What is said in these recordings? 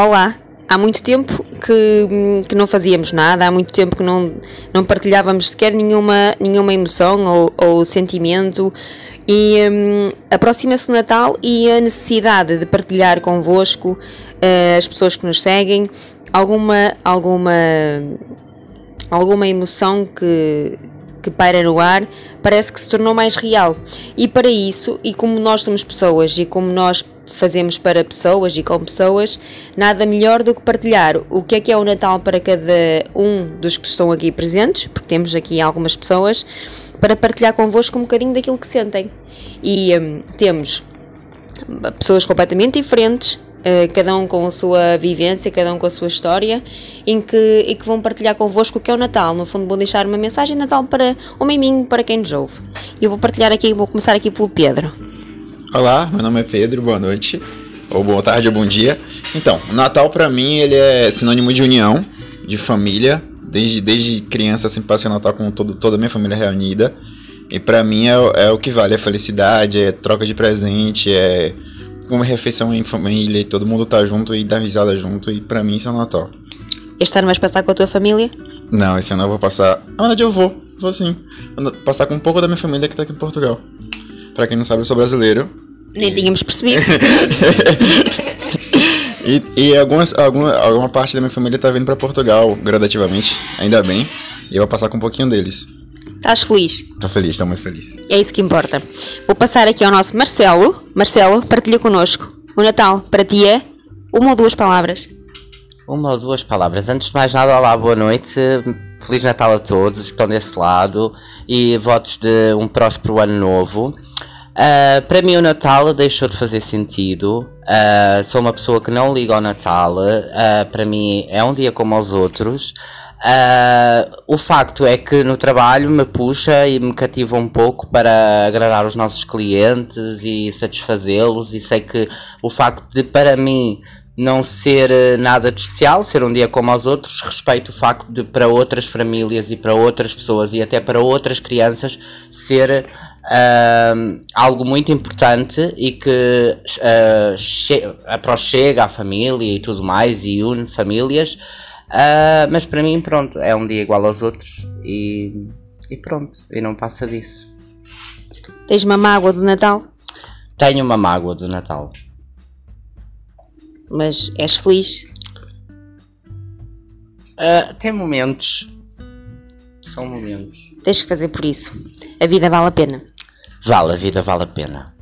Olá, há muito tempo que, que não fazíamos nada, há muito tempo que não, não partilhávamos sequer nenhuma, nenhuma emoção ou, ou sentimento. E hum, aproxima-se o Natal e a necessidade de partilhar convosco, uh, as pessoas que nos seguem, alguma, alguma, alguma emoção que, que paira no ar, parece que se tornou mais real. E para isso, e como nós somos pessoas e como nós fazemos para pessoas e com pessoas, nada melhor do que partilhar o que é que é o Natal para cada um dos que estão aqui presentes, porque temos aqui algumas pessoas, para partilhar convosco um bocadinho daquilo que sentem. E hum, temos pessoas completamente diferentes, uh, cada um com a sua vivência, cada um com a sua história, em que, e que vão partilhar convosco o que é o Natal. No fundo, vão deixar uma mensagem de Natal para um miminho para quem nos ouve. E eu vou partilhar aqui, vou começar aqui pelo Pedro. Olá, meu nome é Pedro, boa noite, ou boa tarde ou bom dia. Então, o Natal para mim ele é sinônimo de união, de família. Desde, desde criança sempre passei o Natal com todo, toda a minha família reunida. E para mim é, é, o que vale, a felicidade, é troca de presente, é uma refeição em família, e todo mundo tá junto e dá risada junto, e para mim isso é o Natal. Este ano vais passar com a tua família? Não, esse ano eu vou passar. Na verdade eu vou, vou sim. Passar com um pouco da minha família que tá aqui em Portugal. Pra quem não sabe, eu sou brasileiro. Nem tínhamos percebido. e, e algumas, alguma, alguma parte da minha família tá vindo para Portugal gradativamente, ainda bem. E eu vou passar com um pouquinho deles. Estás feliz? Estou feliz, estou muito feliz. É isso que importa. Vou passar aqui ao nosso Marcelo. Marcelo, partilha connosco. O Natal para ti é uma ou duas palavras? Uma ou duas palavras. Antes de mais nada, olá, boa noite. Feliz Natal a todos que estão desse lado e votos de um próspero ano novo. Uh, para mim o Natal deixou de fazer sentido. Uh, sou uma pessoa que não liga ao Natal. Uh, para mim é um dia como os outros. o facto é que no trabalho me puxa e me cativa um pouco para agradar os nossos clientes e satisfazê-los. E sei que o facto de, para mim, não ser nada de especial, ser um dia como aos outros, respeito o facto de para outras famílias e para outras pessoas e até para outras crianças ser uh, algo muito importante e que uh, che aproxega a família e tudo mais e une famílias. Uh, mas para mim, pronto, é um dia igual aos outros e, e pronto, e não passa disso. Tens uma mágoa do Natal? Tenho uma mágoa do Natal. Mas és feliz? Uh, tem momentos. São momentos. Tens que fazer por isso. A vida vale a pena. Vale, a vida vale a pena.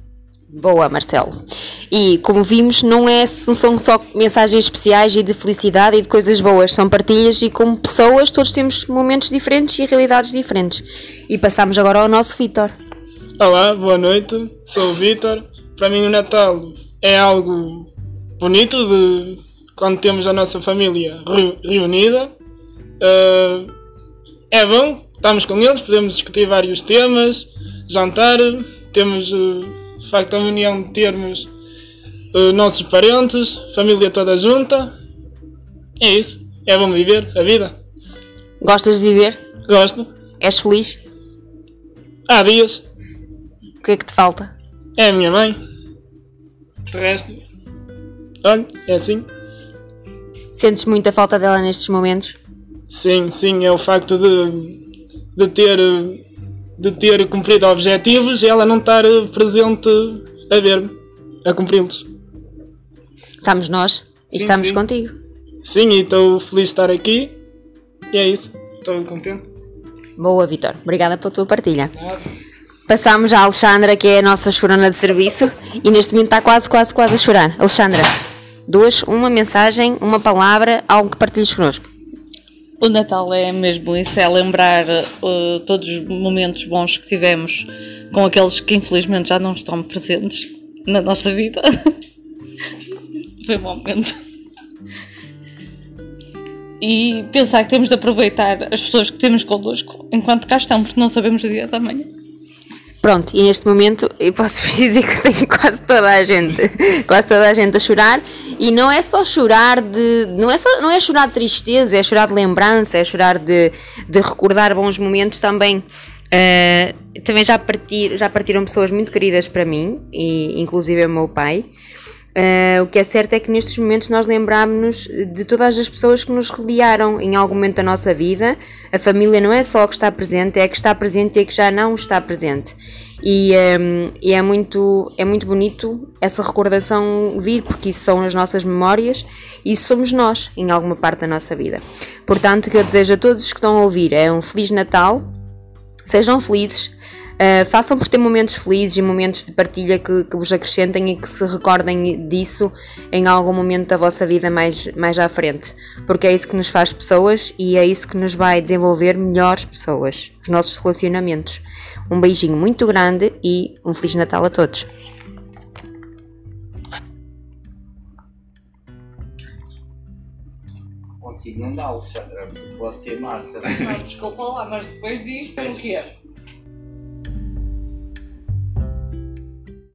Boa, Marcelo. E como vimos, não, é, não são só mensagens especiais e de felicidade e de coisas boas, são partilhas e como pessoas todos temos momentos diferentes e realidades diferentes. E passamos agora ao nosso Vitor. Olá, boa noite, sou o Vitor. Para mim o Natal é algo bonito de quando temos a nossa família reunida. Uh, é bom, estamos com eles, podemos discutir vários temas, jantar, temos uh, de facto a união de termos uh, nossos parentes, família toda junta. É isso, é bom viver a vida. Gostas de viver? Gosto. És feliz? Há dias. O que é que te falta? É a minha mãe. De resto, olha, é assim. Sentes muita falta dela nestes momentos? Sim, sim, é o facto de, de ter de ter cumprido objetivos e ela não estar presente a ver-me, a cumpri-los. Estamos nós e sim, estamos sim. contigo. Sim, e estou feliz de estar aqui e é isso, estou contente. Boa, Vitor. Obrigada pela tua partilha. Nada. Passamos à Alexandra, que é a nossa chorona de serviço, e neste momento está quase, quase, quase a chorar. Alexandra, duas, uma mensagem, uma palavra, algo que partilhes connosco. O Natal é mesmo isso, é lembrar uh, todos os momentos bons que tivemos com aqueles que infelizmente já não estão presentes na nossa vida. Foi um bom momento. E pensar que temos de aproveitar as pessoas que temos connosco enquanto cá estão, porque não sabemos o dia da manhã. Pronto, e neste momento eu posso dizer que tenho quase toda a gente, quase toda a gente a chorar, e não é só chorar de, não é só, não é chorar de tristeza, é chorar de lembrança, é chorar de, de recordar bons momentos também. Uh, também já, partir, já partiram pessoas muito queridas para mim, e inclusive o meu pai. Uh, o que é certo é que nestes momentos nós lembramos-nos de todas as pessoas que nos rodearam em algum momento da nossa vida. A família não é só a que está presente, é a que está presente e a que já não está presente. E, um, e, é, muito, é muito bonito essa recordação vir, porque isso são as nossas memórias e somos nós em alguma parte da nossa vida. Portanto, o que eu desejo a todos que estão a ouvir é um Feliz Natal, sejam felizes, Uh, façam por ter momentos felizes e momentos de partilha que, que, vos acrescentem e que se recordem disso em algum momento da vossa vida mais, mais à frente. Porque é isso que nos faz pessoas e é isso que nos vai desenvolver melhores pessoas, os nossos relacionamentos. Um beijinho muito grande e um Feliz Natal a todos! Consigo não dá, Alexandra, porque você, Marta. Não, desculpa lá, mas depois disto, o quê?